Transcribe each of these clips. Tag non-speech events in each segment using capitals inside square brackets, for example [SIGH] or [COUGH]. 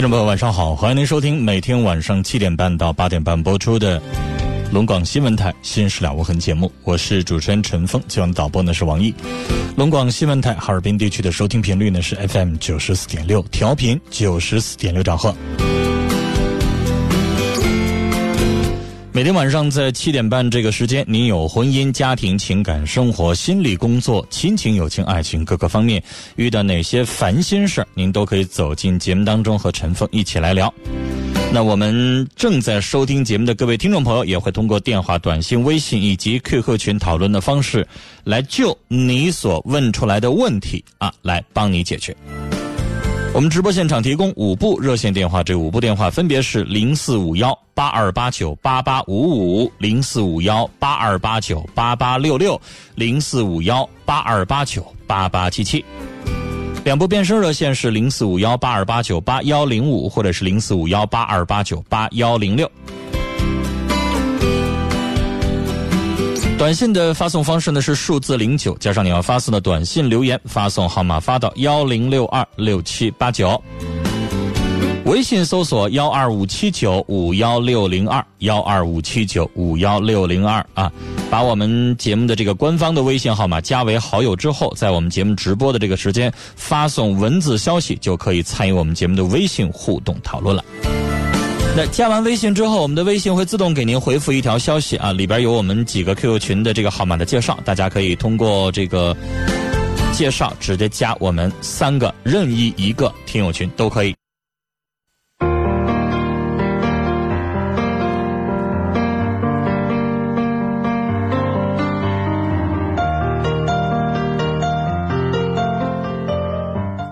听众朋友，晚上好！欢迎您收听每天晚上七点半到八点半播出的龙广新闻台《新事了无痕》节目，我是主持人陈峰，今晚导播呢是王毅。龙广新闻台哈尔滨地区的收听频率呢是 FM 九十四点六，调频九十四点六兆赫。每天晚上在七点半这个时间，您有婚姻、家庭、情感、生活、心理、工作、亲情、友情、爱情各个方面遇到哪些烦心事儿，您都可以走进节目当中和陈峰一起来聊。那我们正在收听节目的各位听众朋友，也会通过电话、短信、微信以及 QQ 群讨论的方式，来就你所问出来的问题啊，来帮你解决。我们直播现场提供五部热线电话，这五部电话分别是零四五幺八二八九八八五五、零四五幺八二八九八八六六、零四五幺八二八九八八七七。两部变声热线是零四五幺八二八九八幺零五，或者是零四五幺八二八九八幺零六。短信的发送方式呢是数字零九加上你要发送的短信留言，发送号码发到幺零六二六七八九。微信搜索幺二五七九五幺六零二幺二五七九五幺六零二啊，把我们节目的这个官方的微信号码加为好友之后，在我们节目直播的这个时间发送文字消息，就可以参与我们节目的微信互动讨论了。那加完微信之后，我们的微信会自动给您回复一条消息啊，里边有我们几个 QQ 群的这个号码的介绍，大家可以通过这个介绍直接加我们三个任意一个听友群都可以。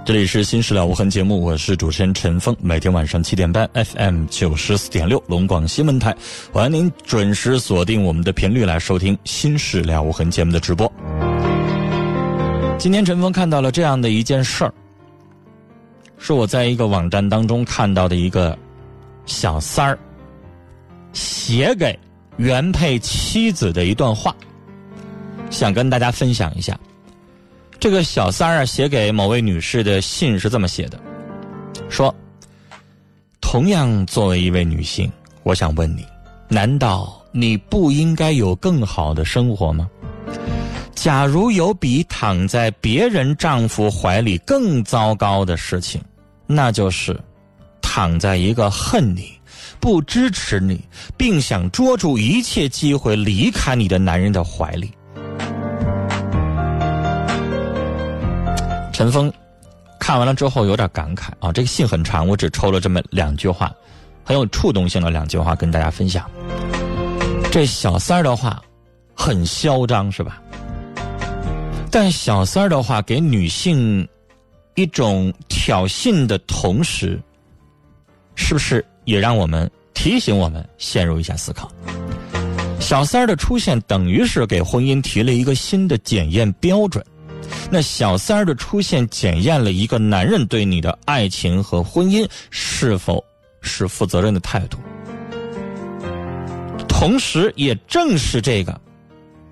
这里是《新事了无痕》节目，我是主持人陈峰。每天晚上七点半，FM 九十四点六，龙广新闻台，欢迎您准时锁定我们的频率来收听《新事了无痕》节目的直播。今天陈峰看到了这样的一件事儿，是我在一个网站当中看到的一个小三儿写给原配妻子的一段话，想跟大家分享一下。这个小三儿，写给某位女士的信是这么写的：说，同样作为一位女性，我想问你，难道你不应该有更好的生活吗？假如有比躺在别人丈夫怀里更糟糕的事情，那就是躺在一个恨你、不支持你，并想捉住一切机会离开你的男人的怀里。陈峰看完了之后有点感慨啊，这个信很长，我只抽了这么两句话，很有触动性的两句话跟大家分享。这小三儿的话很嚣张是吧？但小三儿的话给女性一种挑衅的同时，是不是也让我们提醒我们陷入一下思考？小三儿的出现等于是给婚姻提了一个新的检验标准。那小三儿的出现，检验了一个男人对你的爱情和婚姻是否是负责任的态度，同时也正是这个，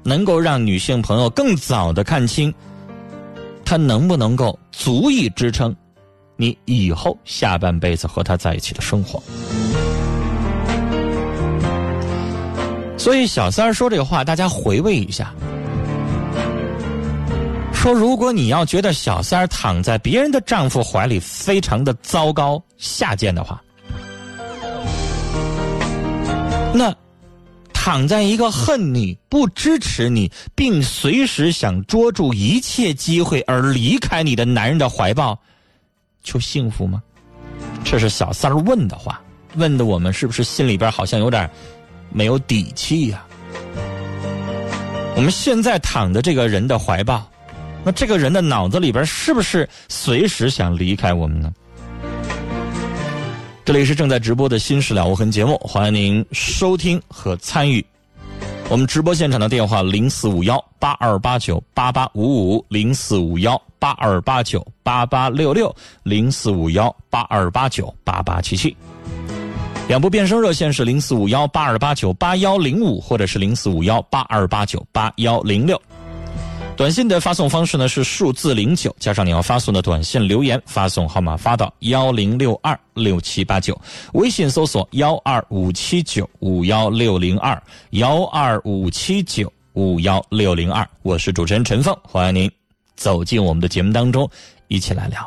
能够让女性朋友更早的看清，他能不能够足以支撑你以后下半辈子和他在一起的生活。所以小三儿说这个话，大家回味一下。说，如果你要觉得小三儿躺在别人的丈夫怀里非常的糟糕下贱的话，那躺在一个恨你、不支持你，并随时想捉住一切机会而离开你的男人的怀抱，就幸福吗？这是小三儿问的话，问的我们是不是心里边好像有点没有底气呀？我们现在躺的这个人的怀抱。那这个人的脑子里边是不是随时想离开我们呢？这里是正在直播的《新事了无痕》节目，欢迎您收听和参与。我们直播现场的电话零四五幺八二八九八八五五零四五幺八二八九八八六六零四五幺八二八九八八七七。两部变声热线是零四五幺八二八九八幺零五或者是零四五幺八二八九八幺零六。短信的发送方式呢是数字零九加上你要发送的短信留言，发送号码发到幺零六二六七八九。微信搜索幺二五七九五幺六零二幺二五七九五幺六零二。我是主持人陈凤，欢迎您走进我们的节目当中，一起来聊。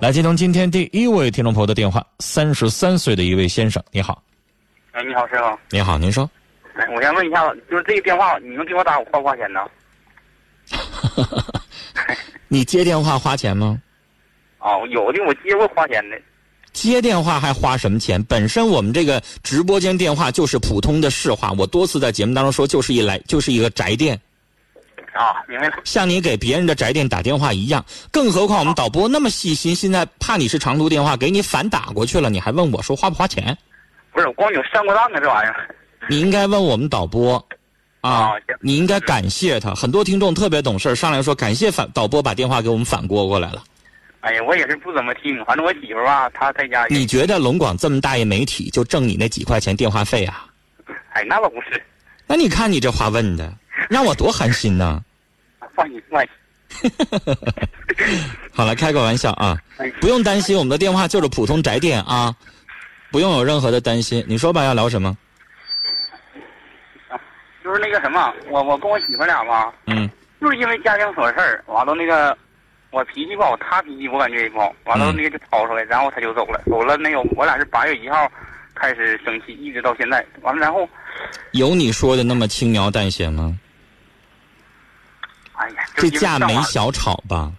来接通今天第一位听众朋友的电话，三十三岁的一位先生，你好。哎，你好，师傅。你好，您说。哎，我先问一下，就是这个电话，你能给我打，花不花钱呢？[LAUGHS] 你接电话花钱吗？哦，有的我接过花钱的。接电话还花什么钱？本身我们这个直播间电话就是普通的市话，我多次在节目当中说，就是一来就是一个宅电。啊，明白了。像你给别人的宅电打电话一样，更何况我们导播那么细心，现在怕你是长途电话，给你反打过去了，你还问我说花不花钱？不是，光有上过当的，这玩意儿。你应该问我们导播。啊，你应该感谢他。很多听众特别懂事，上来说感谢反导播把电话给我们反拨过来了。哎呀，我也是不怎么听，反正我媳妇啊，她在家。你觉得龙广这么大一媒体就挣你那几块钱电话费啊？哎，那倒不是。那你看你这话问的，让我多寒心呐！放心，放心。[LAUGHS] [LAUGHS] 好了，开个玩笑啊，不用担心，我们的电话就是普通宅电啊，不用有任何的担心。你说吧，要聊什么？就是那个什么，我我跟我媳妇俩吧，嗯，就是因为家庭琐事儿，完了那个我脾气不好，她脾气我感觉也不好，完了那个就吵出来，然后她就走了，走了没有？我俩是八月一号开始生气，一直到现在，完了然后有你说的那么轻描淡写吗？哎呀，这架没小吵吧？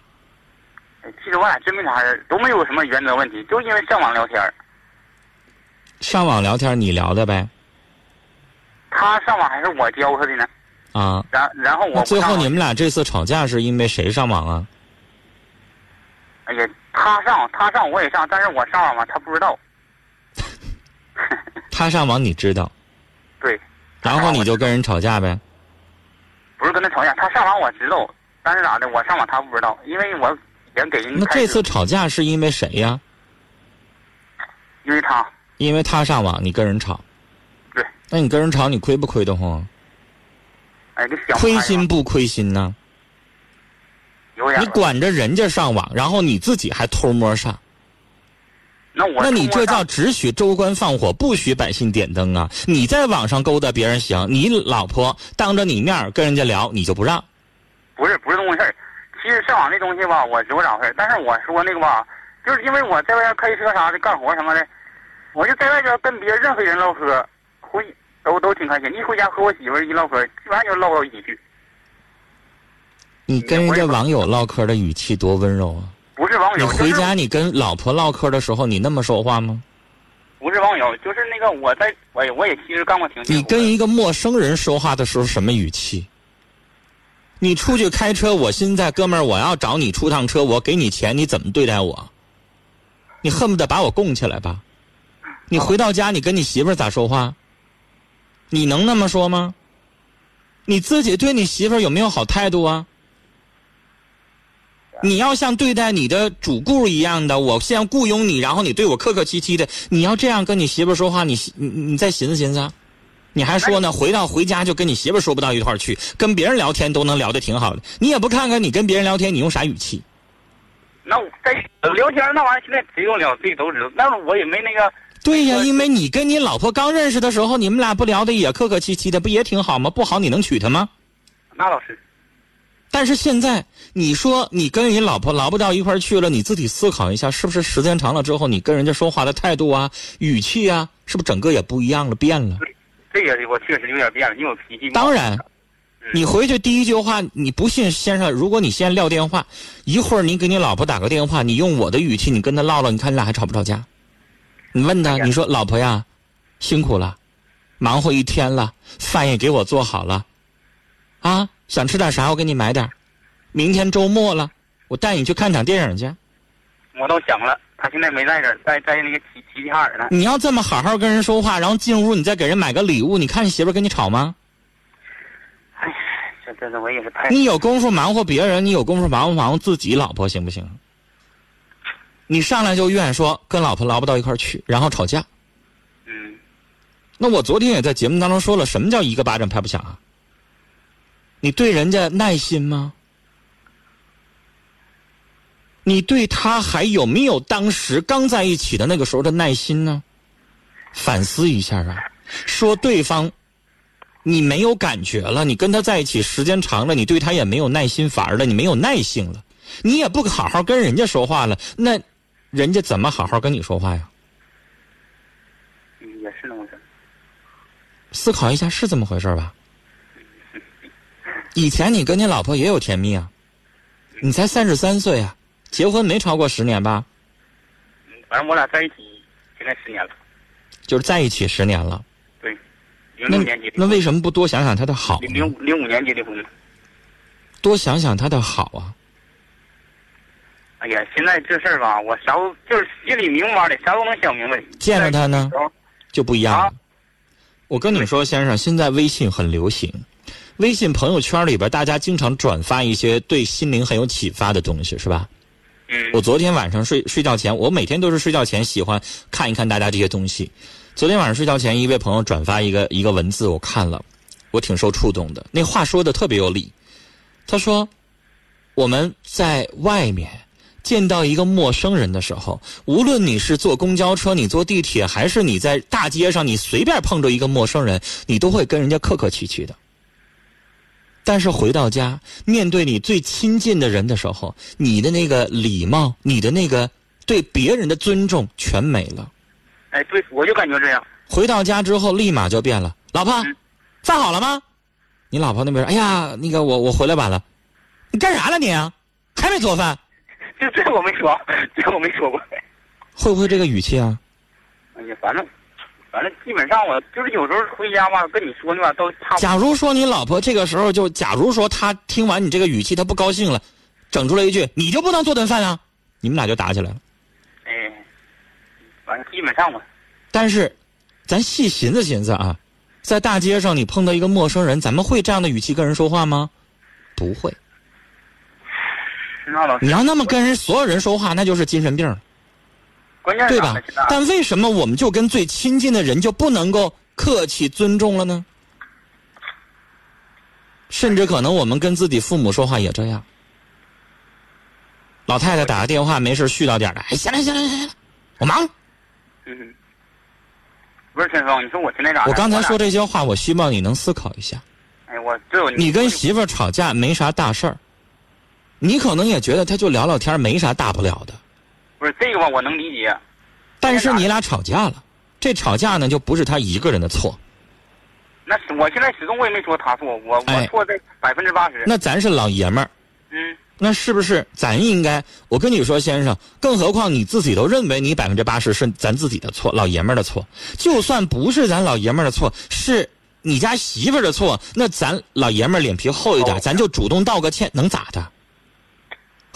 其实我俩真没啥事都没有什么原则问题，就因为上网聊天上网聊天你聊的呗？他上网还是我教他的呢？啊，然然后我最后你们俩这次吵架是因为谁上网啊？哎呀，他上他上我也上，但是我上网嘛，他不知道。[LAUGHS] [LAUGHS] 他上网你知道？对。然后你就跟人吵架呗？不是跟他吵架，他上网我知道，但是咋的？我上网他不知道，因为我先给人。那这次吵架是因为谁呀？因为他。因为他上网，你跟人吵。那你跟人吵，你亏不亏得慌？亏心不亏心呢？你管着人家上网，然后你自己还偷摸上。那我那你这叫只许州官放火，不许百姓点灯啊！你在网上勾搭别人行，你老婆当着你面跟人家聊，你就不让？不是，不是这么回事其实上网这东西吧，我知道咋回事但是我说那个吧，就是因为我在外边开车啥的，干活什么的，我就在外边跟别人任何人唠嗑。回都都挺开心，一回家和我媳妇一唠嗑，基本上就唠到一起去。你跟人家网友唠嗑的语气多温柔啊！不是网友，你回家你跟老婆唠嗑的时候，你那么说话吗？不是网友，就是那个我在，我也我也其实干过挺。你跟一个陌生人说话的时候什么语气？你出去开车，我现在哥们儿，我要找你出趟车，我给你钱，你怎么对待我？你恨不得把我供起来吧？你回到家，你跟你媳妇儿咋说话？你能那么说吗？你自己对你媳妇儿有没有好态度啊？你要像对待你的主顾一样的，我先雇佣你，然后你对我客客气气的，你要这样跟你媳妇儿说话，你你你再寻思寻思，你还说呢？回到回家就跟你媳妇儿说不到一块儿去，跟别人聊天都能聊得挺好的，你也不看看你跟别人聊天你用啥语气？那我在聊天那玩意儿，现在谁用聊自己都知道，那我也没那个。对呀，因为你跟你老婆刚认识的时候，你们俩不聊的也客客气气的，不也挺好吗？不好你能娶她吗？那倒是。但是现在你说你跟你老婆聊不到一块儿去了，你自己思考一下，是不是时间长了之后，你跟人家说话的态度啊、语气啊，是不是整个也不一样了，变了？这个我确实有点变了，因为我脾气。当然，你回去第一句话，你不信先生，如果你先撂电话，一会儿你给你老婆打个电话，你用我的语气，你跟他唠唠，你看你俩还吵不吵架？你问他，你说老婆呀，辛苦了，忙活一天了，饭也给我做好了，啊，想吃点啥我给你买点明天周末了，我带你去看场电影去。我都想了，他现在没在这儿，在在那个齐齐齐哈尔呢。你要这么好好跟人说话，然后进屋你再给人买个礼物，你看你媳妇跟你吵吗？哎，这这这我也是太……你有功夫忙活别人，你有功夫忙活忙活自己老婆行不行？你上来就怨说跟老婆聊不到一块儿去，然后吵架。嗯，那我昨天也在节目当中说了，什么叫一个巴掌拍不响啊？你对人家耐心吗？你对他还有没有当时刚在一起的那个时候的耐心呢？反思一下啊！说对方你没有感觉了，你跟他在一起时间长了，你对他也没有耐心，反而了你没有耐性了，你也不好好跟人家说话了，那人家怎么好好跟你说话呀？嗯也是那么回事。思考一下是这么回事吧？以前你跟你老婆也有甜蜜啊，你才三十三岁啊，结婚没超过十年吧？嗯，反正我俩在一起现在十年了，就是在一起十年了，对，零年结的那为什么不多想想他的好？零零五年结的婚。多想想他的好啊！哎呀，现在这事儿吧，我啥都就是心里明白的，啥都能想明白。见了他呢就不一样了。啊我跟你说，先生，现在微信很流行，微信朋友圈里边大家经常转发一些对心灵很有启发的东西，是吧？嗯，我昨天晚上睡睡觉前，我每天都是睡觉前喜欢看一看大家这些东西。昨天晚上睡觉前，一位朋友转发一个一个文字，我看了，我挺受触动的。那话说的特别有理。他说，我们在外面见到一个陌生人的时候，无论你是坐公交车、你坐地铁，还是你在大街上，你随便碰着一个陌生人，你都会跟人家客客气气的。但是回到家，面对你最亲近的人的时候，你的那个礼貌，你的那个对别人的尊重全没了。哎，对，我就感觉这样。回到家之后，立马就变了。老婆嗯，饭好了吗？你老婆那边，哎呀，那个我我回来晚了，你干啥了你啊？还没做饭？这这我没说，这我没说过。会不会这个语气啊？哎呀，反正反正基本上我就是有时候回家吧，跟你说的吧都差。假如说你老婆这个时候就，假如说她听完你这个语气，她不高兴了，整出来一句：“你就不能做顿饭啊？”你们俩就打起来了。哎，反正基本上吧。但是，咱细寻思寻思啊，在大街上你碰到一个陌生人，咱们会这样的语气跟人说话吗？不会。那老师，你要那么跟人所有人说话，那就是精神病了，关键对吧？但为什么我们就跟最亲近的人就不能够客气尊重了呢？甚至可能我们跟自己父母说话也这样。老太太打个电话，没事絮叨点儿，哎，行了行了行了，我忙。嗯，不是陈峰，你说我现在咋？我刚才说这，些话，我希望你能思考一下。哎，我这有你跟媳妇儿吵架没啥大事儿，你可能也觉得他就聊聊天没啥大不了的，不是这个吧？我能理解。但是你俩吵架了，这吵架呢就不是他一个人的错，那是我现在始终我也没说他错，我哎我错在百分之八十。那咱是老爷们儿，嗯，那是不是咱应该？我跟你说，先生，更何况你自己都认为你百分之八十是咱自己的错，老爷们儿的错。就算不是咱老爷们儿的错，是你家媳妇儿的错，那咱老爷们儿脸皮厚一点，哦咱就主动道个歉，能咋的？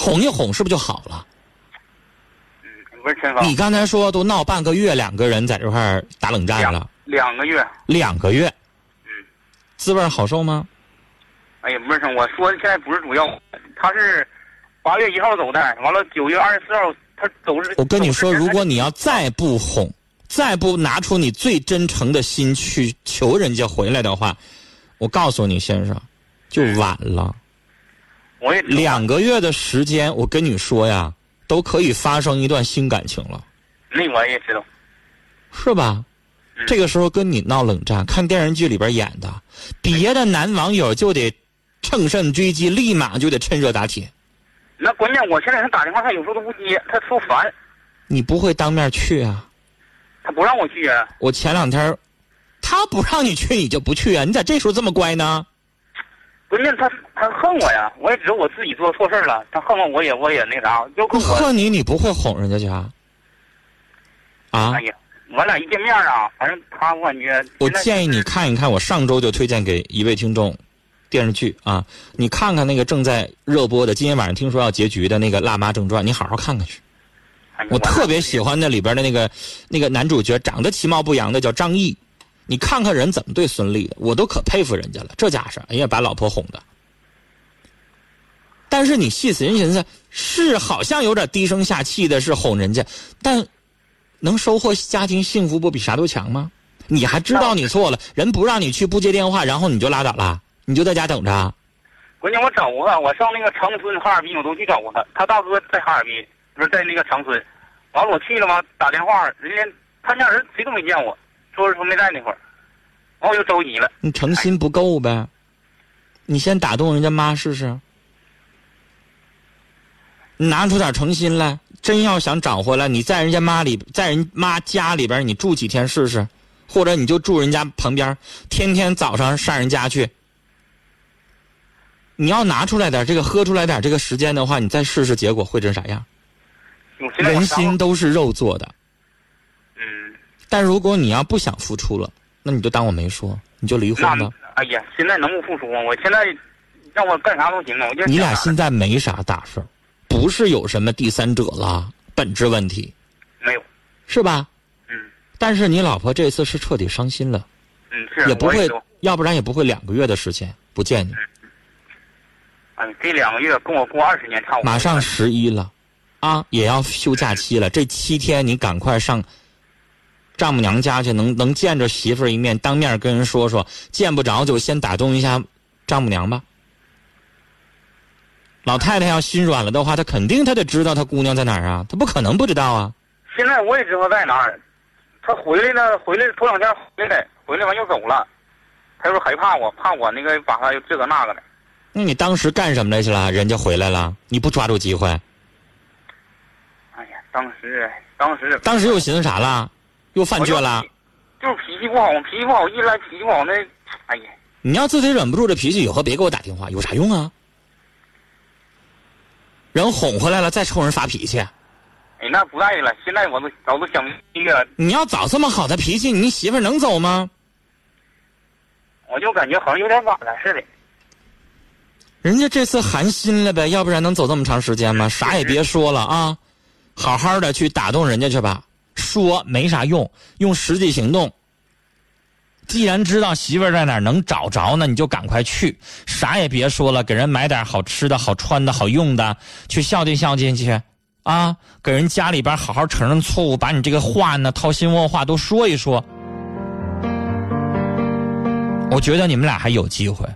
哄一哄，是不是就好了？你刚才说都闹半个月，两个人在这块儿打冷战了，两个月。两个月，嗯，滋味儿好受吗？哎呀，不是，我说的现在不是主要，他是八月一号走的，完了九月二十四号他走是。我跟你说，如果你要再不哄，再不拿出你最真诚的心去求人家回来的话，我告诉你，先生，就晚了。我也两个月的时间，我跟你说呀，都可以发生一段新感情了，那我也知道。是吧？嗯这个时候跟你闹冷战，看电视剧里边演的，别的男网友就得乘胜追击，立马就得趁热打铁。那关键我现在他打电话，他有时候都不接，他说烦，你不会当面去啊？他不让我去啊。我前两天，他不让你去，你就不去啊？你咋这时候这么乖呢？关键他他恨我呀，我也知道我自己做错事儿了，他恨我，我也我也那啥，就跟我，恨你，你不会哄人家去啊？啊哎？呀，我俩一见面啊，反正他我感觉，我建议你看一看，我上周就推荐给一位听众电视剧啊，你看看那个正在热播的，今天晚上听说要结局的那个《辣妈正传》，你好好看看去。我特别喜欢那里边的那个那个男主角，长得其貌不扬的，叫张译。你看看人怎么对孙俪的，我都可佩服人家了。这架势，哎呀，把老婆哄的。但是你细思寻思，是好像有点低声下气的，是哄人家，但能收获家庭幸福，不比啥都强吗？你还知道你错了，人不让你去，不接电话，然后你就拉倒了，你就在家等着。关键我找过他，我上那个长春哈尔滨我都去找过他，他大哥在哈尔滨，不是在那个长春，完了我去了嘛，打电话，人家他家人谁都没见我，说是说没在那块儿，完我就着急了，你诚心不够呗？你先打动人家妈试试。你拿出点诚心来，真要想找回来，你在人家妈里，在人妈家里边，你住几天试试，或者你就住人家旁边，天天早上上人家去。你要拿出来点这个，喝出来点这个时间的话，你再试试，结果会成啥样？人心都是肉做的，嗯，但如果你要不想付出了，那你就当我没说，你就离婚吧。哎呀，现在能不付出吗？我现在让我干啥都行啊，我就你俩现在没啥大事儿，不是有什么第三者了，本质问题。没有，是吧？嗯。但是你老婆这次是彻底伤心了，嗯是，也不会，要不然也不会两个月的时间不见你，嗯，这两个月跟我过二十年差不多，马上十一了，啊，也要休假期了，这七天你赶快上丈母娘家去，能能见着媳妇儿一面，当面跟人说说，见不着就先打动一下丈母娘吧。老太太要心软了的话，她肯定她得知道她姑娘在哪儿啊，她不可能不知道啊。现在我也知道在哪儿，她回来了，回来头两天回来，回来完又走了，她说害怕我，怕我那个把他这个那个的。那你当时干什么来去了？人家回来了，你不抓住机会？哎呀，当时当时当时又寻思啥了？又犯倔了？就是脾气不好，脾气不好，一来脾气不好那，哎呀，你要自己忍不住这脾气，以后别给我打电话，有啥用啊？人哄回来了，再冲人发脾气，哎，那不在了，现在我都早都想明白了，你要早这么好的脾气，你媳妇能走吗？我就感觉好像有点晚了似的。人家这次寒心了呗，要不然能走这么长时间吗？啥也别说了啊，好好的去打动人家去吧。说没啥用，用实际行动。既然知道媳妇在哪儿能找着呢，你就赶快去，啥也别说了，给人买点好吃的、好穿的、好用的，去孝敬孝敬去，啊，给人家里边好好承认错误，把你这个话呢、掏心窝话都说一说。我觉得你们俩还有机会。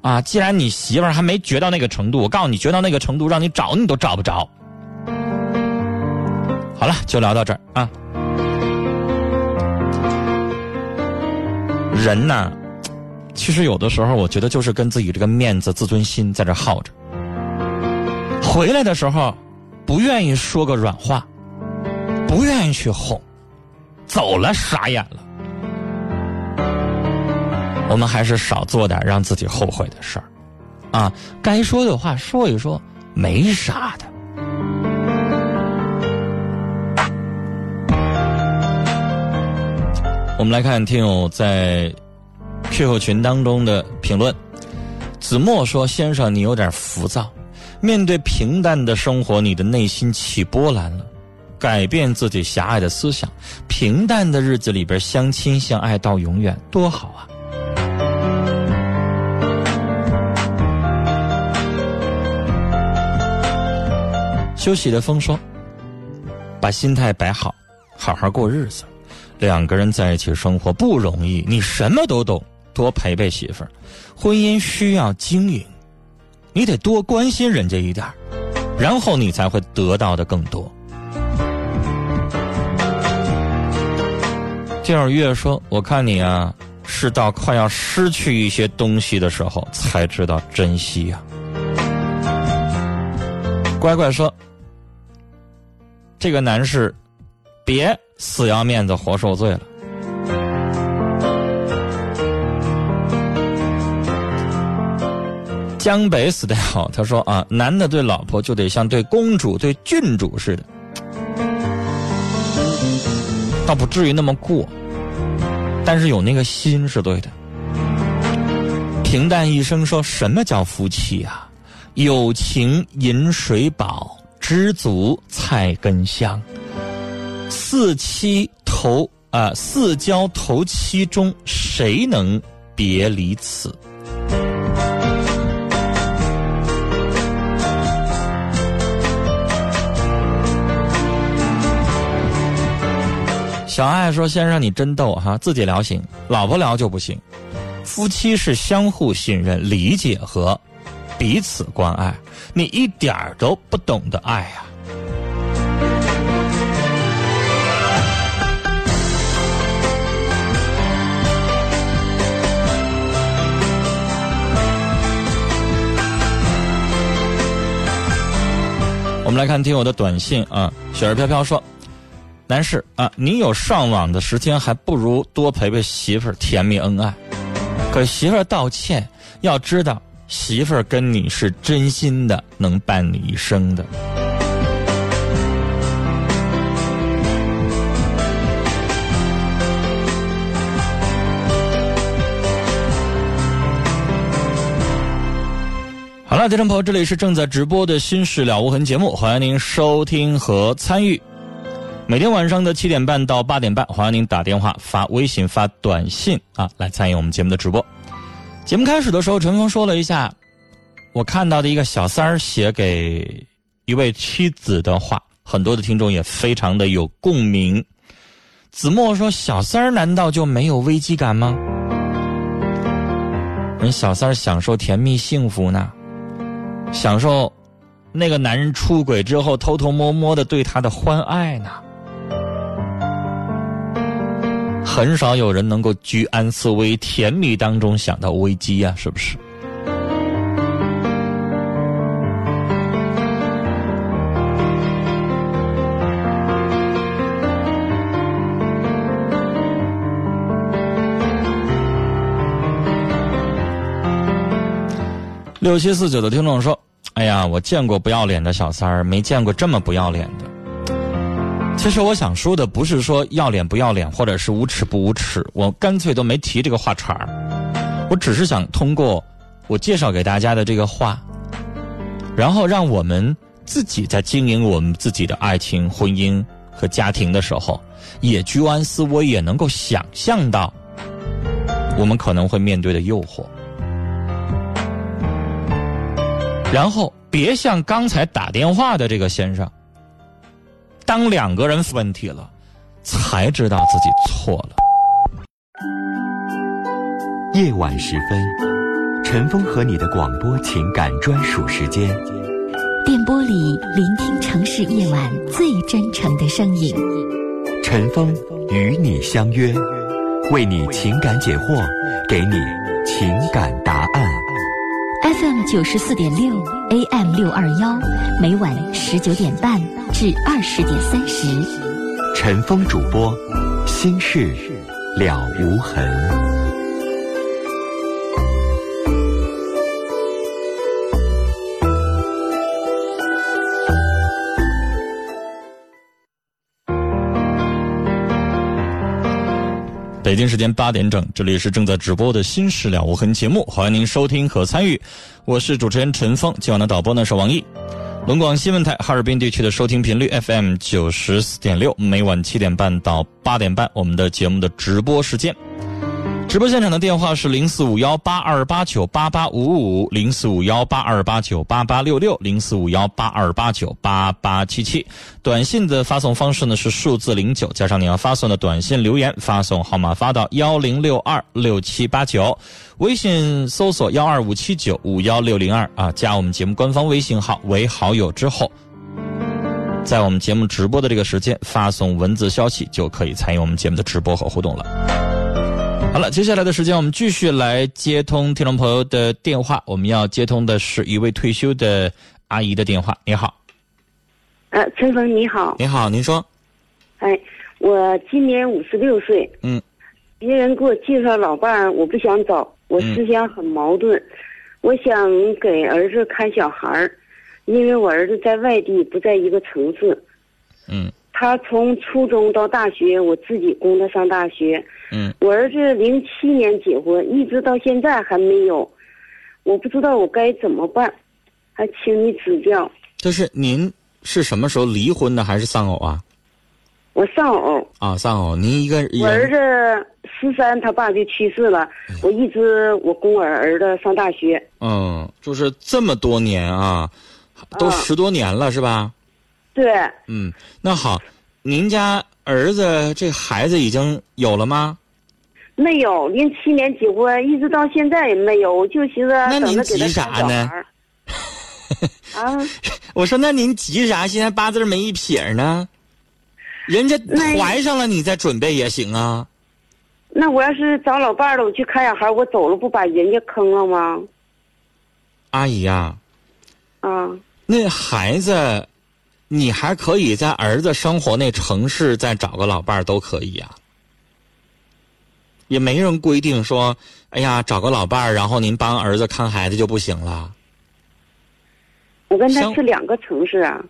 啊，既然你媳妇还没绝到那个程度，我告诉你，绝到那个程度，让你找你都找不着。好了，就聊到这儿啊。人呐，其实有的时候，我觉得就是跟自己这个面子、自尊心在这耗着。回来的时候，不愿意说个软话，不愿意去哄，走了傻眼了。我们还是少做点让自己后悔的事儿，啊，该说的话说一说，没啥的。我们来看听友在 QQ 群当中的评论，子墨说：“先生，你有点浮躁，面对平淡的生活，你的内心起波澜了。改变自己狭隘的思想，平淡的日子里边相亲相爱到永远，多好啊！”休息的风说：“把心态摆好，好好过日子。两个人在一起生活不容易，你什么都懂，多陪陪媳妇儿。婚姻需要经营，你得多关心人家一点然后你才会得到的更多。”听友月说：“我看你啊，是到快要失去一些东西的时候才知道珍惜呀。乖乖说：“这个男士，别死要面子活受罪了。”江北死的好，他说啊，男的对老婆就得像对公主、对郡主似的，倒不至于那么过，但是有那个心是对的。平淡一生，说什么叫夫妻啊？有情饮水饱，知足菜根香。四妻头啊，四交头七中，谁能别离此？小爱说：“先生，你真逗哈，自己聊行，老婆聊就不行。夫妻是相互信任、理解和彼此关爱，你一点儿都不懂得爱呀。”来看听友的短信啊，雪儿飘飘说。男士啊，你有上网的时间，还不如多陪陪媳妇儿，甜蜜恩爱。可媳妇儿道歉，要知道媳妇儿跟你是真心的，能伴你一生的。好了，听众朋友，这里是正在直播的《心事了无痕》节目，欢迎您收听和参与。每天晚上的七点半到八点半，欢迎您打电话、发微信、发短信啊，来参与我们节目的直播。节目开始的时候，陈峰说了一下我看到的一个小三儿写给一位妻子的话，很多的听众也非常的有共鸣。子墨说：“小三儿难道就没有危机感吗？人小三儿享受甜蜜幸福呢，享受那个男人出轨之后偷偷摸摸的对她的欢爱呢。”很少有人能够居安思危，甜蜜当中想到危机呀，是不是？六七四九的听众说：“哎呀，我见过不要脸的小三儿，没见过这么不要脸的。”其实我想说的不是说要脸不要脸，或者是无耻不无耻，我干脆都没提这个话茬儿。我只是想通过我介绍给大家的这个话，然后让我们自己在经营我们自己的爱情、婚姻和家庭的时候，也居安思危，也能够想象到我们可能会面对的诱惑，然后别像刚才打电话的这个先生。当两个人问题了，才知道自己错了。夜晚时分，陈峰和你的广播情感专属时间。电波里聆听城市夜晚最真诚的声音。陈峰与你相约，为你情感解惑，给你情感答案。FM 九十四点六，AM 六二幺，每晚十九点半至二十点三十。陈峰主播，心事了无痕。北京时间八点整，这里是正在直播的《新事了无痕》节目，欢迎您收听和参与。我是主持人陈峰，今晚的导播呢是王毅。龙广新闻台哈尔滨地区的收听频率 FM 九十四点六，每晚七点半到八点半，我们的节目的直播时间。直播现场的电话是零四五幺八二八九八八五五零四五幺八二八九八八六六零四五幺八二八九八八七七，短信的发送方式呢是数字零九加上你要发送的短信留言，发送号码发到幺零六二六七八九，微信搜索幺二五七九五幺六零二啊，加我们节目官方微信号为好友之后，在我们节目直播的这个时间发送文字消息就可以参与我们节目的直播和互动了。好了，接下来的时间我们继续来接通听众朋友的电话。我们要接通的是一位退休的阿姨的电话。你好，呃，陈峰你好，你好，您说，哎，我今年五十六岁，嗯，别人给我介绍老伴儿，我不想找，我思想很矛盾，我想给儿子看小孩儿，因为我儿子在外地，不在一个城市，嗯。他从初中到大学，我自己供他上大学，嗯，我儿子零七年结婚，一直到现在还没有，我不知道我该怎么办，还请你指教。就是您是什么时候离婚的，还是丧偶啊？我丧偶，啊，丧偶，您一个我儿，子十三，他爸就去世了。我一直我供我儿子上大学，嗯，就是这么多年啊，都啊十多年了，是吧？对，嗯，那好，您家儿子这孩子已经有了吗？没有零七年结婚，一直到现在也没有。我就寻思那您急啥呢啊，我 [LAUGHS] 说，那您急啥？现在八字没一撇呢，人家怀上了，你再准备也行啊。那我要是找老伴儿了，我去看小孩，我走了不把人家坑了吗？阿姨呀、啊，那孩子，你还可以在儿子生活那城市再找个老伴儿都可以啊、也没人规定说，哎呀，找个老伴儿，然后您帮儿子看孩子就不行了，我跟他行是两个城市啊。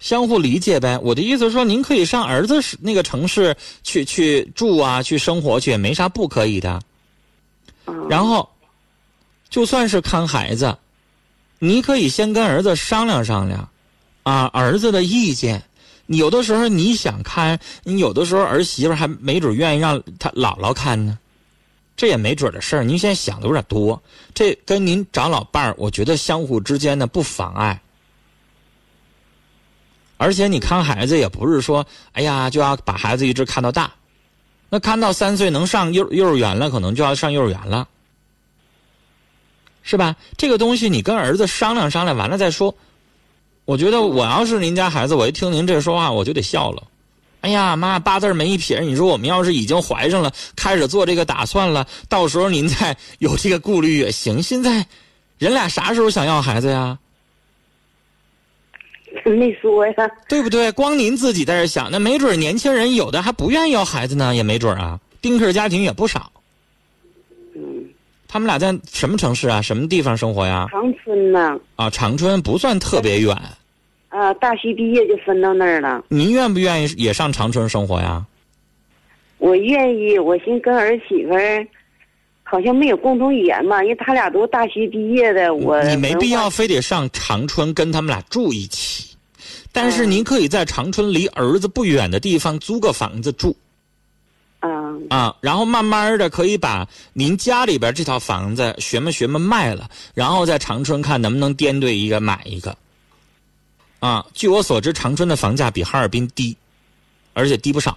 相互理解呗。我的意思是说，您可以上儿子是那个城市去去住啊，去生活去，也没啥不可以的。啊，然后，就算是看孩子，你可以先跟儿子商量商量，啊，儿子的意见。你有的时候你想看，你有的时候儿媳妇还没准愿意让他姥姥看呢，这也没准的事儿。您现在想的有点多，这跟您找老伴儿，我觉得相互之间呢不妨碍。而且你看孩子也不是说，哎呀就要把孩子一直看到大，那看到三岁能上幼幼儿园了，可能就要上幼儿园了，是吧？这个东西你跟儿子商量商量，完了再说。我觉得我要是您家孩子，我一听您这说话，我就得笑了。哎呀妈，八字儿没一撇，你说我们要是已经怀上了，开始做这个打算了，到时候您再有这个顾虑也行。现在人俩啥时候想要孩子呀？没说呀。对不对？光您自己在这想，那没准年轻人有的还不愿意要孩子呢，也没准啊。丁克家庭也不少。嗯，他们俩在什么城市啊？什么地方生活呀？长春呢？啊，长春不算特别远。啊，大学毕业就分到那儿了。您愿不愿意也上长春生活呀？我愿意，我寻跟儿媳妇儿好像没有共同语言嘛，因为他俩都大学毕业的，我你没必要非得上长春跟他们俩住一起，但是嗯您可以在长春离儿子不远的地方租个房子住啊啊，然后慢慢的可以把您家里边这套房子学么学么卖了，然后在长春看能不能颠兑一个买一个。啊，据我所知，长春的房价比哈尔滨低，而且低不少。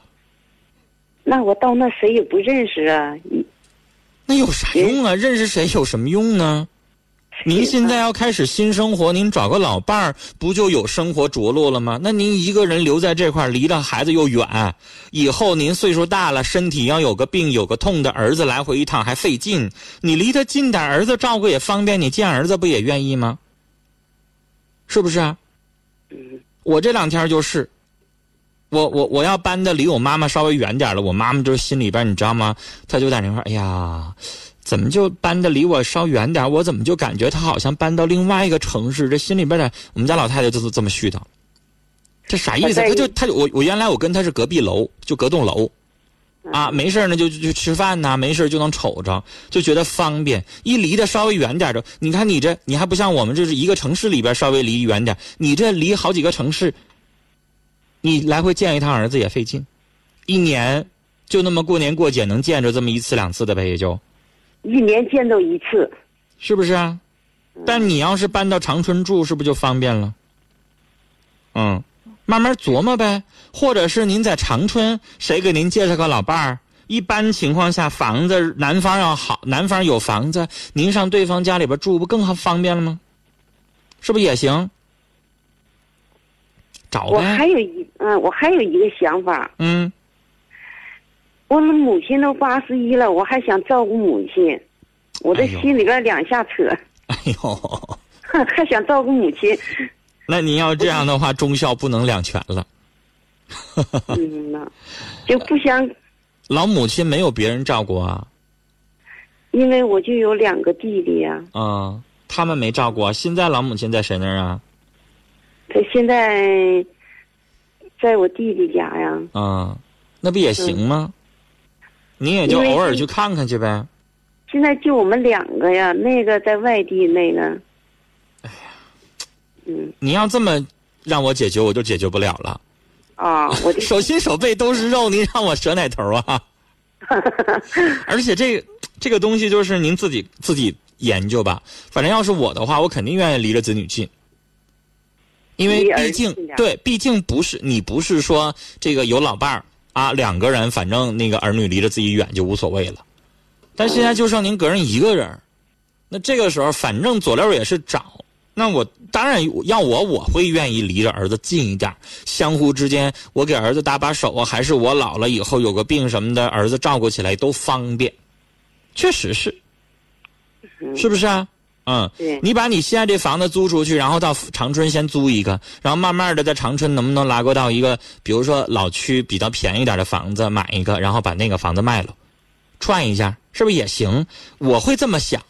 那我到那谁也不认识啊。那有啥用啊？认识谁有什么用呢？您现在要开始新生活，您找个老伴儿，不就有生活着落了吗？那您一个人留在这块儿，离着孩子又远，以后您岁数大了，身体要有个病有个痛的，儿子来回一趟还费劲。你离他近点，儿子照顾也方便，你见儿子不也愿意吗？是不是啊？我这两天就是，我我我要搬的离我妈妈稍微远点了，我妈妈就是心里边你知道吗？她就在那块儿，哎呀，怎么就搬的离我稍远点？我怎么就感觉他好像搬到另外一个城市？这心里边的，我们家老太太就是这么絮叨。这啥意思？他就他就我我原来我跟他是隔壁楼，就隔栋楼。啊，没事儿呢就就就吃饭呐，没事儿就能瞅着，就觉得方便。一离得稍微远点儿的，你看你这，你还不像我们这是一个城市里边稍微离远点儿，你这离好几个城市，你来回见一趟儿子也费劲，一年就那么过年过节能见着这么一次两次的呗，也就一年见到一次，是不是啊？但你要是搬到长春住，是不是就方便了？嗯，慢慢琢磨呗，或者是您在长春，谁给您介绍个老伴儿？一般情况下，房子男方要好，男方有房子，您上对方家里边住，不更好方便了吗？是不是也行？找我还，有一嗯，我还有一个想法，嗯我们母亲都八十一了，我还想照顾母亲，我这哎呦心里边两下扯，哎呦，[LAUGHS] 还想照顾母亲。那您要这样的话，忠孝不能两全了。嗯呐，就不想，[LAUGHS] 老母亲没有别人照顾啊，因为我就有两个弟弟呀、啊，他们没照顾啊。现在老母亲在谁那儿啊？他现在在我弟弟家呀。啊，那不也行吗？你也就偶尔去看看去呗。现在就我们两个呀，那个在外地，那个，哎呀嗯你要这么让我解决，我就解决不了了。啊，我 [LAUGHS] 手心手背都是肉，您让我舍哪头啊？[LAUGHS] 而且这个这个东西就是您自己自己研究吧。反正要是我的话，我肯定愿意离着子女近，因为毕竟对，毕竟不是你不是说这个有老伴儿啊，两个人反正那个儿女离着自己远就无所谓了。但现在就剩您个人一个人，那这个时候反正佐料也是找，那我当然要我我会愿意离着儿子近一点，相互之间我给儿子搭把手啊，还是我老了以后有个病什么的，儿子照顾起来都方便，确实是，是不是啊？嗯，对你把你现在这房子租出去，然后到长春先租一个，然后慢慢的在长春能不能拉过到一个，比如说老区比较便宜点的房子买一个，然后把那个房子卖了，串一下，是不是也行？我会这么想，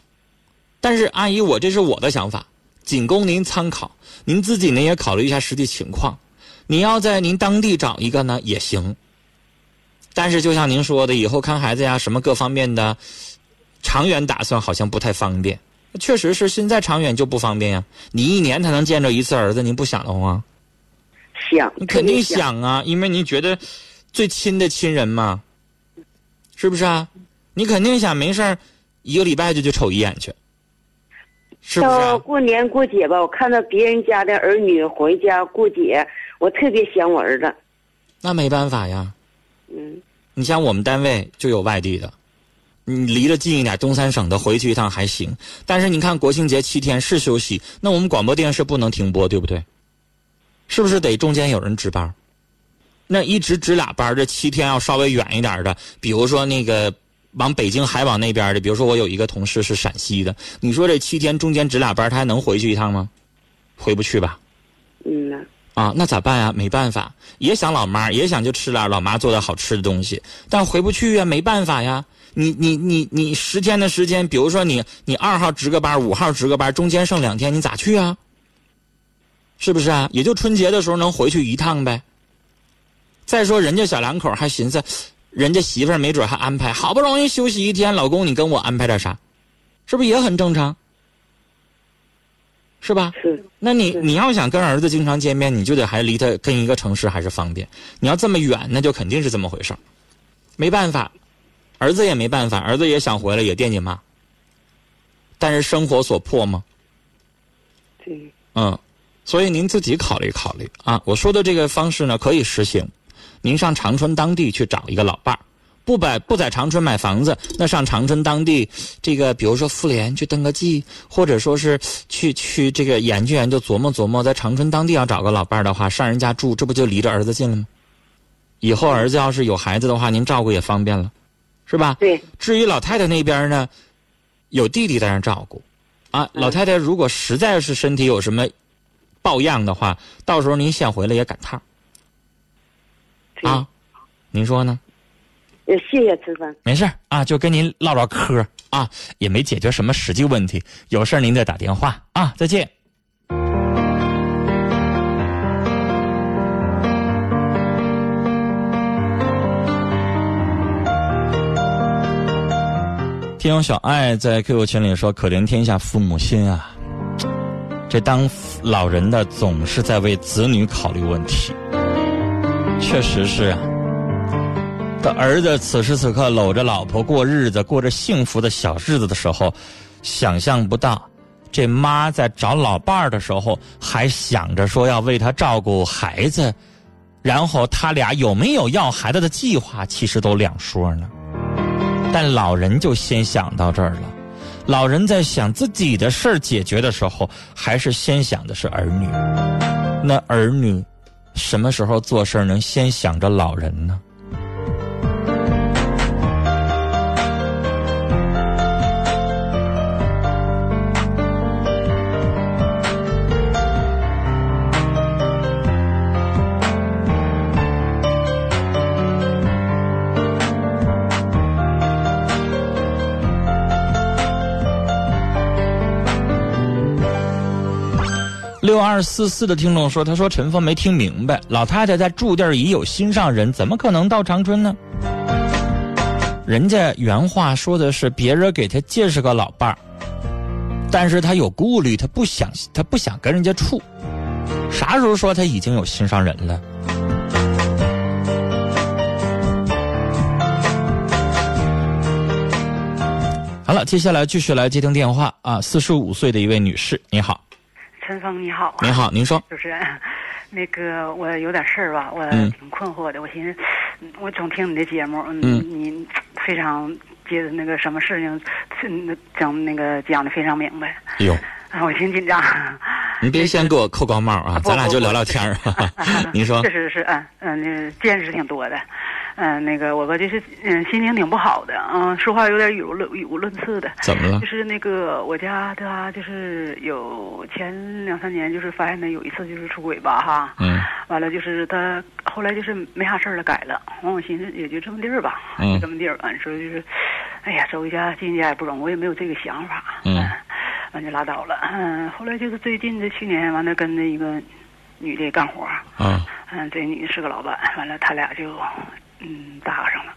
但是阿姨，我这是我的想法，仅供您参考，您自己呢也考虑一下实际情况。你要在您当地找一个呢也行，但是就像您说的，以后看孩子呀，什么各方面的，长远打算好像不太方便。确实是，现在长远就不方便呀。你一年才能见着一次儿子，您不想的慌？想，你肯定想啊，因为你觉得最亲的亲人嘛，是不是啊？你肯定想没事儿一个礼拜就去瞅一眼去，是不是啊、到过年过节吧，我看到别人家的儿女回家过节，我特别想我儿子。那没办法呀。嗯，你像我们单位就有外地的，你离得近一点，东三省的回去一趟还行。但是你看国庆节七天是休息，那我们广播电视不能停播，对不对？是不是得中间有人值班？那一直值俩班，这七天要稍微远一点的，比如说那个往北京还往那边的，比如说我有一个同事是陕西的，你说这七天中间值俩班，他还能回去一趟吗？回不去吧？嗯呐，啊，那咋办呀？没办法，也想老妈，也想就吃点老妈做的好吃的东西，但回不去呀，没办法呀。你你你你十天的时间，比如说你你二号值个班，五号值个班，中间剩两天，你咋去啊？是不是啊？也就春节的时候能回去一趟呗。再说人家小两口还寻思，人家媳妇儿没准还安排，好不容易休息一天，老公你跟我安排点啥，是不是也很正常？是吧？是，那你你要想跟儿子经常见面，你就得还离他跟一个城市还是方便。你要这么远，那就肯定是这么回事儿没办法，儿子也没办法，儿子也想回来，也惦记妈。但是生活所迫吗，对，嗯，所以您自己考虑考虑啊。我说的这个方式呢，可以实行。您上长春当地去找一个老伴儿，不摆不在长春买房子，那上长春当地这个，比如说妇联去登个记，或者说是去去这个研究研究，琢磨琢磨，在长春当地要找个老伴儿的话，上人家住，这不就离着儿子近了吗？以后儿子要是有孩子的话，您照顾也方便了，是吧？对，至于老太太那边呢，有弟弟在那照顾，啊，老太太如果实在是身体有什么抱恙的话，到时候您先回来也赶趟对啊，您说呢？呃谢谢陈芳。没事儿啊，就跟您唠唠嗑啊，也没解决什么实际问题，有事儿您再打电话啊，再见。听小爱在 QQ 群里说：“可怜天下父母心啊，这当老人的总是在为子女考虑问题，确实是啊。当儿子此时此刻搂着老婆过日子，过着幸福的小日子的时候，想象不到，这妈在找老伴儿的时候，还想着说要为他照顾孩子，然后他俩有没有要孩子的计划，其实都两说呢。但老人就先想到这儿了。老人在想自己的事儿解决的时候，还是先想的是儿女。那儿女什么时候做事儿能先想着老人呢？六二四四的听众说：“他说陈峰没听明白，老太太在住地已有心上人，怎么可能到长春呢？人家原话说的是别人给他介绍个老伴儿，但是他有顾虑，他不想他不想跟人家处。啥时候说他已经有心上人了？”好了，接下来继续来接听电话啊，四十五岁的一位女士，你好。陈峰你好，您好，您说。主持人，那个我有点事儿吧，我嗯挺困惑的。我寻思，嗯我总听你的节目，嗯，嗯你非常接那个什么事情，嗯讲那个讲的非常明白，哟，啊，我挺紧张。你别先给我扣高帽啊，咱俩就聊聊天儿。[LAUGHS] 您说确实是，嗯嗯，那个见识挺多的，嗯，那个我吧就是嗯心情挺不好的，嗯，说话有点语无伦语无伦次的。怎么了就？是那个我家他就是有前两三年就是发现他有一次就是出轨吧哈，嗯完了就是他后来就是没啥事儿了改了，完我寻思也就这么地儿吧，嗯就这么地儿，完说就是，哎呀走一家进一家也不容易，我也没有这个想法，嗯完就拉倒了，嗯，后来就是最近这去年完了跟那一个女的干活，嗯嗯，这女的是个老板，完了他俩就嗯搭上了。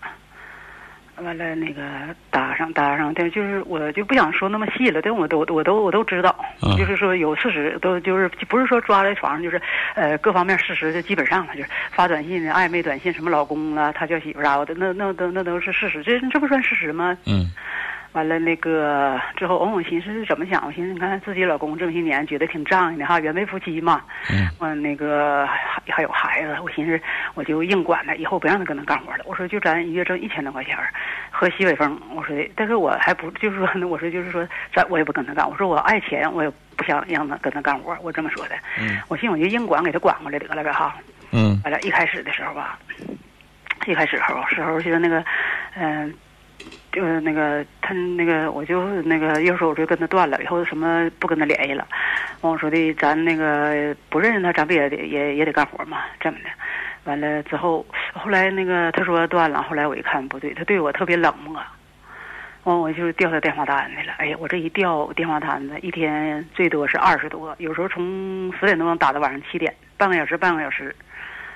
完了，那个搭上搭上，但就是我就不想说那么细了，但我都我都我都知道，嗯就是说有事实，都就是不是说抓在床上，就是呃各方面事实就基本上了，就是发短信的暧昧短信，什么老公啦，他叫媳妇儿啥的，那那都那都是事实，这这不算事实吗？嗯完了那个之后，哦我寻思怎么想？我寻思你看自己老公这么些年，觉得挺仗义的哈，原配夫妻嘛。嗯。完那个还还有孩子，我寻思我就硬管他，以后不让他跟他干活了。我说就咱一月挣一千多块钱，喝西北风。我说的，但是我还不就是说呢，我说就是说咱我也不跟他干。我说我爱钱，我也不想让他跟他干活。我这么说的。嗯。我寻思我就硬管给他管过来得了呗哈。嗯完了，一开始的时候吧，一开始时候时候就是那个，嗯、就就是那个他那个我就那个有时候我就跟他断了，以后什么不跟他联系了。完我说的，咱那个不认识他，咱不也得也也得干活嘛，这么的。完了之后，后来那个他说断了，后来我一看不对，他对我特别冷漠。完我就调他电话单去了。哎呀，我这一调电话单子，一天最多是二十多，有时候从十点多打到晚上七点，半个小时，半个小时。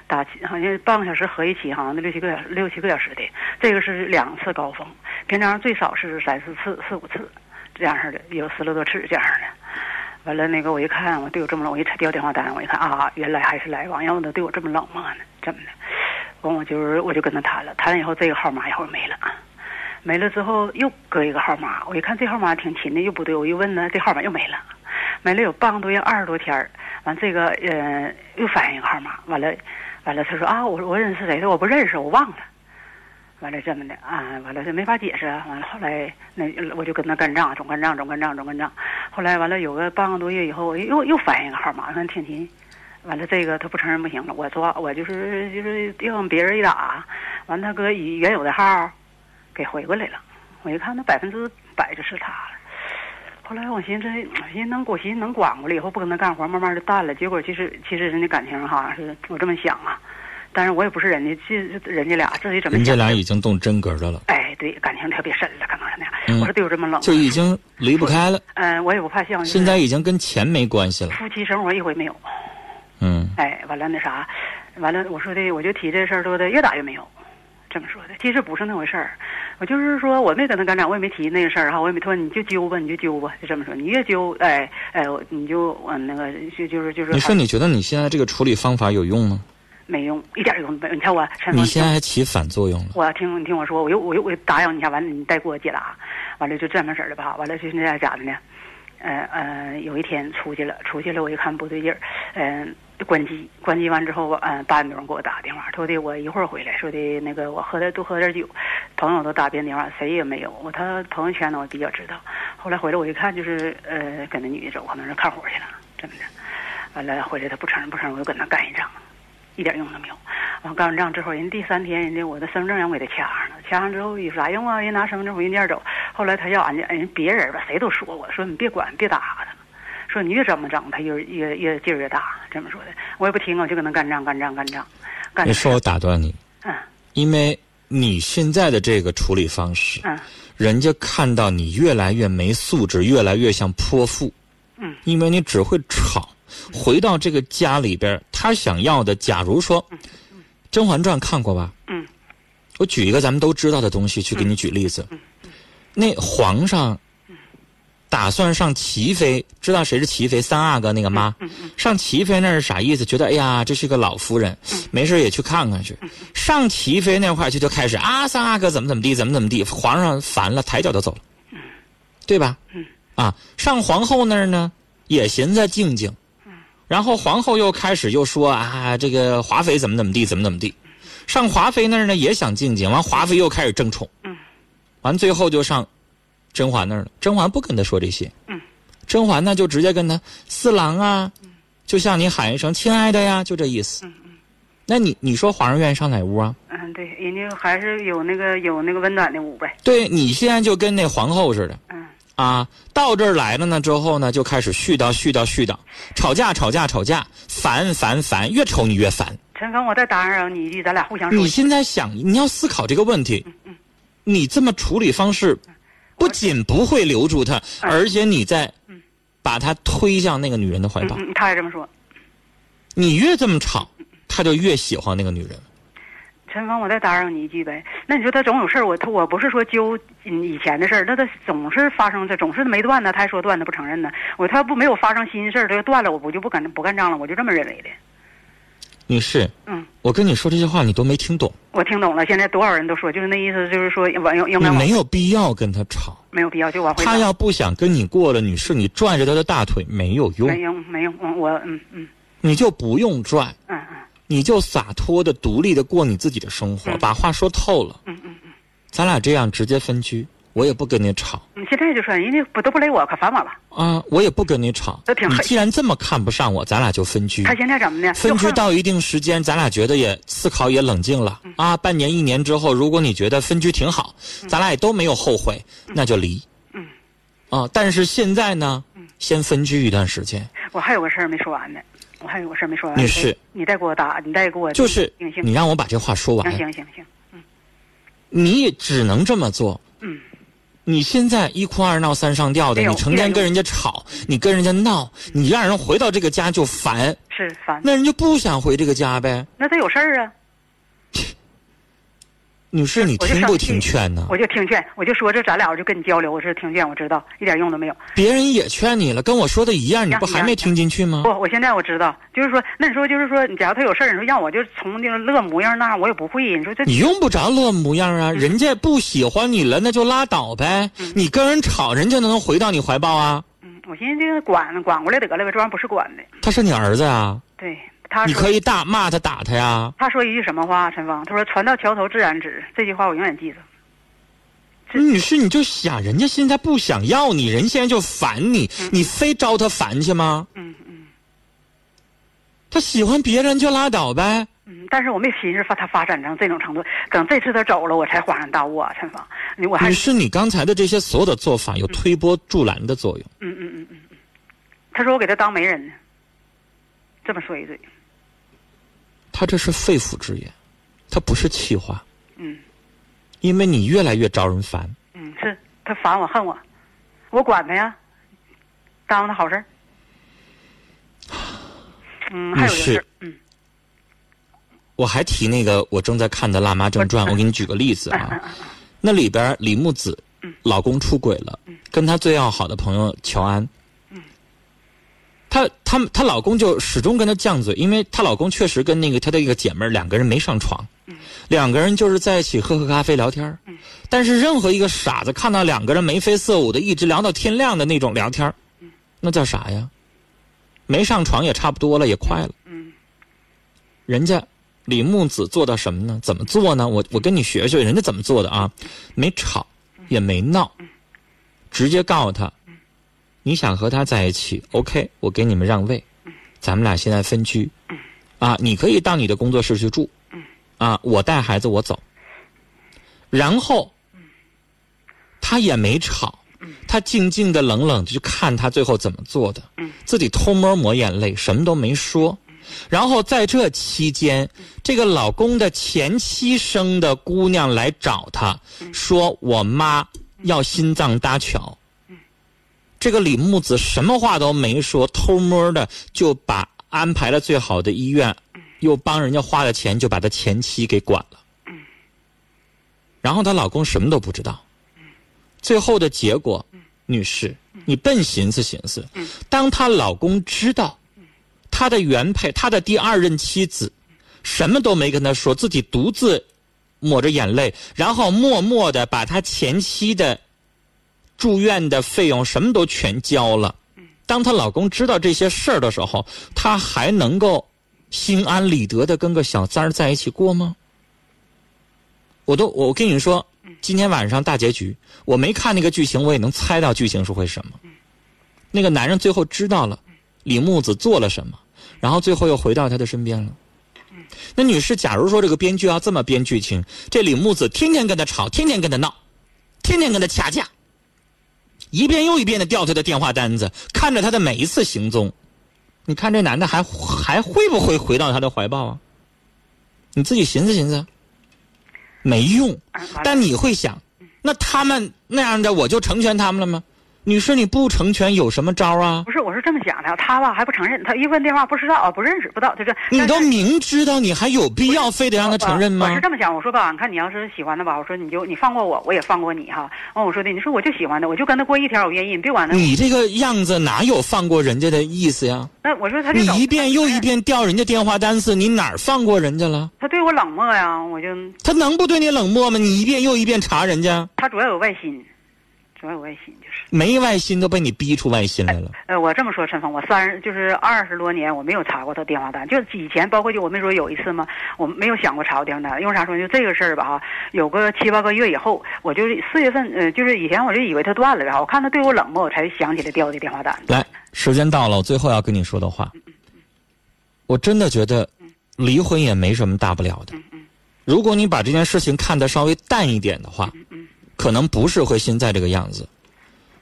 打好像半个小时合一起，好像六七个小时六七个小时的，这个是两次高峰，平常最少是三四次、四五次这样式的，有十来多次这样的。完了，那个我一看，我对我这么冷，我一查调电话单，我一看啊，原来还是来往，要不他对我这么冷漠呢，怎么的。完，我就是我就跟他谈了，谈了以后，这个号码一会儿没了，没了之后又搁一个号码，我一看这号码挺勤的，又不对，我一问呢，这号码又没了，没了有半个多月，二十多天完这个呃又反映一个号码，完了。完了，他说啊，我我认识谁的？我不认识，我忘了。完了这么的啊，完了这没法解释。完了后来那我就跟他干仗，总干仗，总干仗，总干仗。后来完了有个半个多月以后，又又反映个号码，看挺勤。完了这个他不承认不行了，我抓我就是就是让别人一打，完他搁原有的号给回过来了。我一看那百分之百就是他了。后来我寻思，我寻思能我寻思能管过来以后不跟他干活，慢慢的淡了。结果其实其实人家感情哈是我这么想啊，但是我也不是人家，这人家俩自己怎么？人家俩已经动真格的了，哎，对，感情特别深了，可能是那样。嗯我说对我这么冷，就已经离不开了。嗯、我也不怕像就是现在已经跟钱没关系了。夫妻生活一回没有，嗯哎，完了那啥，完了我说的我就提这事儿说的越打越没有，这么说的，其实不是那回事儿，我就是说我没跟他干仗，我也没提那个事儿哈，我也没说你就揪吧，你就揪吧，就这么说，你越揪，哎哎，你就嗯那个就就是就是，你说你觉得你现在这个处理方法有用吗？没用，一点用都没有。你看我，你现在还起反作用了。我听你听我说，我又我又我又打扰你一下，完了你再给我解答，完了就这么式儿的吧，完了就是那样咋的呢？呃呃，有一天出去了，出去了，我一看不对劲儿，嗯、关机，关机完之后，嗯、八点钟给我打电话，说的我一会儿回来，说的那个我喝点多喝点酒，朋友都打遍电话，谁也没有，我他朋友圈呢我比较知道，后来回来我一看就是呃跟那女的走，可能是看活去了，这么的，完了回来他不承认不承认，我就跟他干一仗。一点用都没有。完干完仗之后，人第三天，人家我的身份证让我给他掐上了，掐上之后有啥用啊？人拿身份证回人店走。后来他要俺家人别人吧，谁都说我说你别管，别打他，说你越这么整，他越越越劲儿越大，这么说的。我也不听，我就跟他干仗干仗干仗。干你说我打断你，嗯因为你现在的这个处理方式，嗯人家看到你越来越没素质，越来越像泼妇，嗯，因为你只会吵，回到这个家里边，他想要的，假如说《甄嬛传》看过吧？嗯。我举一个咱们都知道的东西去给你举例子。那皇上打算上齐妃，知道谁是齐妃？三阿哥那个妈。上齐妃那是啥意思？觉得哎呀，这是个老夫人，没事也去看看去。上齐妃那块去就开始啊，三阿哥怎么怎么地，怎么怎么地。皇上烦了，抬脚就走了，对吧？啊，上皇后那儿呢，也寻思静静。然后皇后又开始又说啊，这个华妃怎么怎么地，怎么怎么地。上华妃那儿呢，也想静静，完华妃又开始争宠，嗯，完最后就上甄嬛那儿了。甄嬛不跟他说这些，嗯，甄嬛呢就直接跟他四郎啊，就向你喊一声亲爱的呀，就这意思。嗯嗯，那你你说皇上愿意上哪屋啊？嗯，对，人家还是有那个有那个温暖的屋呗。对你现在就跟那皇后似的，嗯，啊，到这儿来了呢之后呢，就开始絮叨絮叨絮叨，吵架吵架吵架，烦烦烦，越瞅你越烦。陈峰，我再打扰你一句，咱俩互相说。你现在想，你要思考这个问题。嗯嗯。你这么处理方式，不仅不会留住他，而且你在把他推向那个女人的怀抱。嗯，他也这么说。你越这么吵，他就越喜欢那个女人。陈峰，我再打扰你一句呗。那你说他总有事儿，我他我不是说揪以前的事儿，那他总是发生这，总是没断呢，他还说断，他不承认呢。我他不没有发生新事儿，他就断了，我不就不敢不干仗了，我就这么认为的。女士，嗯，我跟你说这些话，你都没听懂。我听懂了，现在多少人都说，就是那意思，就是说往应应该你没有必要跟他吵，没有必要就往回。他要不想跟你过了，女士，你拽着他的大腿没有用，没用，没用。我我嗯嗯，你就不用拽，嗯嗯，你就洒脱的、独立的过你自己的生活，把话说透了。嗯嗯嗯，咱俩这样直接分居，我也不跟你吵。你现在就说人家不都不理我，可烦我了。啊，我也不跟你吵。你既然这么看不上我，咱俩就分居。他现在怎么呢？分居到一定时间，咱俩觉得也思考也冷静了啊。半年一年之后，如果你觉得分居挺好，咱俩也都没有后悔，那就离。嗯。啊，但是现在呢，先分居一段时间。我还有个事儿没说完呢，我还有个事儿没说完。女士，你再给我打，你再给我就是你让我把这话说完。行行行行，嗯。你也只能这么做。嗯。你现在一哭二闹三上吊的，你成天跟人家吵，你跟人家闹，你让人回到这个家就烦，是烦，那人就不想回这个家呗。那他有事儿啊。女士，你听不听劝呢？我就听劝，我就说这咱俩我就跟你交流，我是听劝，我知道一点用都没有。别人也劝你了，跟我说的一样，你不还没听进去吗？不，我现在我知道，就是说，那你说就是说，假如他有事儿，你说让我就从那个乐模样那我也不会。你说这你用不着乐模样啊，人家不喜欢你了，那就拉倒呗。你跟人吵，人家能回到你怀抱啊？嗯，我寻思这个管管过来得了呗，这玩意儿不是管的。他是你儿子啊？对。你可以大骂他打他呀。他说一句什么话？陈芳，他说“船到桥头自然直”，这句话我永远记着。女士，你就想人家现在不想要你，人现在就烦你，你非招他烦去吗？嗯嗯。他喜欢别人就拉倒呗。嗯，但是我没寻思发他发展成这种程度，等这次他走了，我才恍然大悟啊，陈芳，你我还女士，你刚才的这些所有的做法有推波助澜的作用。嗯嗯嗯嗯嗯。他说我给他当媒人呢，这么说一嘴。他这是肺腑之言，他不是气话。嗯，因为你越来越招人烦。嗯，是他烦我恨我，我管他呀，耽误他好事儿。嗯，还有事儿。嗯，我还提那个我正在看的《辣妈正传》，[LAUGHS] 我给你举个例子啊。[LAUGHS] 那里边李木子，老公出轨了，跟他最要好的朋友乔安。她她她老公就始终跟她犟嘴，因为她老公确实跟那个她的一个姐妹两个人没上床，两个人就是在一起喝喝咖啡聊天但是任何一个傻子看到两个人眉飞色舞的，一直聊到天亮的那种聊天那叫啥呀？没上床也差不多了，也快了。人家李木子做到什么呢？怎么做呢？我我跟你学学人家怎么做的啊？没吵，也没闹，直接告诉他。你想和他在一起，OK，我给你们让位，咱们俩现在分居，啊，你可以到你的工作室去住，啊，我带孩子我走，然后，他也没吵，他静静的、冷冷的去看他最后怎么做的，自己偷摸抹眼泪，什么都没说，然后在这期间，这个老公的前妻生的姑娘来找他，说我妈要心脏搭桥。这个李木子什么话都没说，偷摸的就把安排了最好的医院，又帮人家花了钱，就把他前妻给管了。然后她老公什么都不知道。最后的结果，女士，你笨寻思寻思，当她老公知道她的原配，她的第二任妻子，什么都没跟她说，自己独自抹着眼泪，然后默默的把她前妻的住院的费用什么都全交了。当她老公知道这些事儿的时候，她还能够心安理得的跟个小三儿在一起过吗？我都我跟你说，今天晚上大结局，我没看那个剧情，我也能猜到剧情是会什么。那个男人最后知道了李木子做了什么，然后最后又回到他的身边了。那女士，假如说这个编剧要这么编剧情，这李木子天天跟他吵，天天跟他闹，天天跟他掐架，一遍又一遍的调他的电话单子，看着他的每一次行踪，你看这男的还还会不会回到他的怀抱啊？你自己寻思寻思。没用，但你会想，那他们那样的我就成全他们了吗？女士，你不成全有什么招啊？不是，我是这么想的，他吧还不承认，他一问电话不知道啊，不认识，不知道，就是你都明知道，你还有必要非得让他承认吗？我是这么想，我说吧，你看你要是喜欢的吧，我说你就你放过我，我也放过你哈。完我说的，你说我就喜欢他，我就跟他过一天，我愿意，你别管他。你这个样子哪有放过人家的意思呀？那我说他你一遍又一遍调人家电话单子，你哪儿放过人家了？他对我冷漠呀，我就他能不对你冷漠吗？你一遍又一遍查人家，他主要有外心。主要有外心就是没外心都被你逼出外心来了。呃，我这么说，陈峰，我三十就是二十多年，我没有查过他电话单，就以前包括就我没说有一次吗？我没有想过查过电话单，因为啥说？就这个事儿吧哈，有个七八个月以后，我就是四月份，呃，就是以前我就以为他断了，然后我看他对我冷漠，我才想起来调的电话单。来，时间到了，我最后要跟你说的话，我真的觉得离婚也没什么大不了的。如果你把这件事情看得稍微淡一点的话，可能不是会现在这个样子。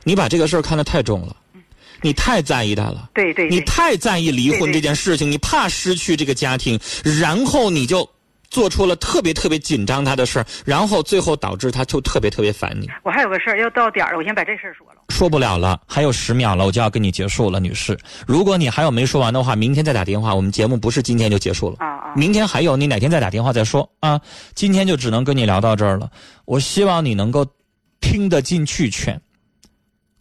你把这个事儿看得太重了，你太在意他了。对对，你太在意离婚这件事情，你怕失去这个家庭，然后你就做出了特别特别紧张他的事儿，然后最后导致他就特别特别烦你。我还有个事儿要到点儿了，我先把这事儿说了。说不了了，还有十秒了，我就要跟你结束了，女士。如果你还有没说完的话，明天再打电话。我们节目不是今天就结束了啊啊！明天还有，你哪天再打电话再说啊？今天就只能跟你聊到这儿了。我希望你能够听得进去劝。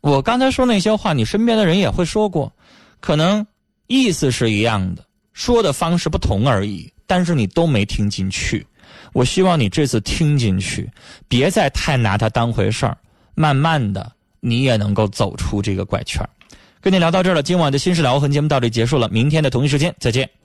我刚才说那些话，你身边的人也会说过，可能意思是一样的，说的方式不同而已，但是你都没听进去。我希望你这次听进去，别再太拿它当回事儿，慢慢的你也能够走出这个怪圈跟你聊到这儿了，今晚的新事了无痕节目到这里结束了，明天的同一时间再见。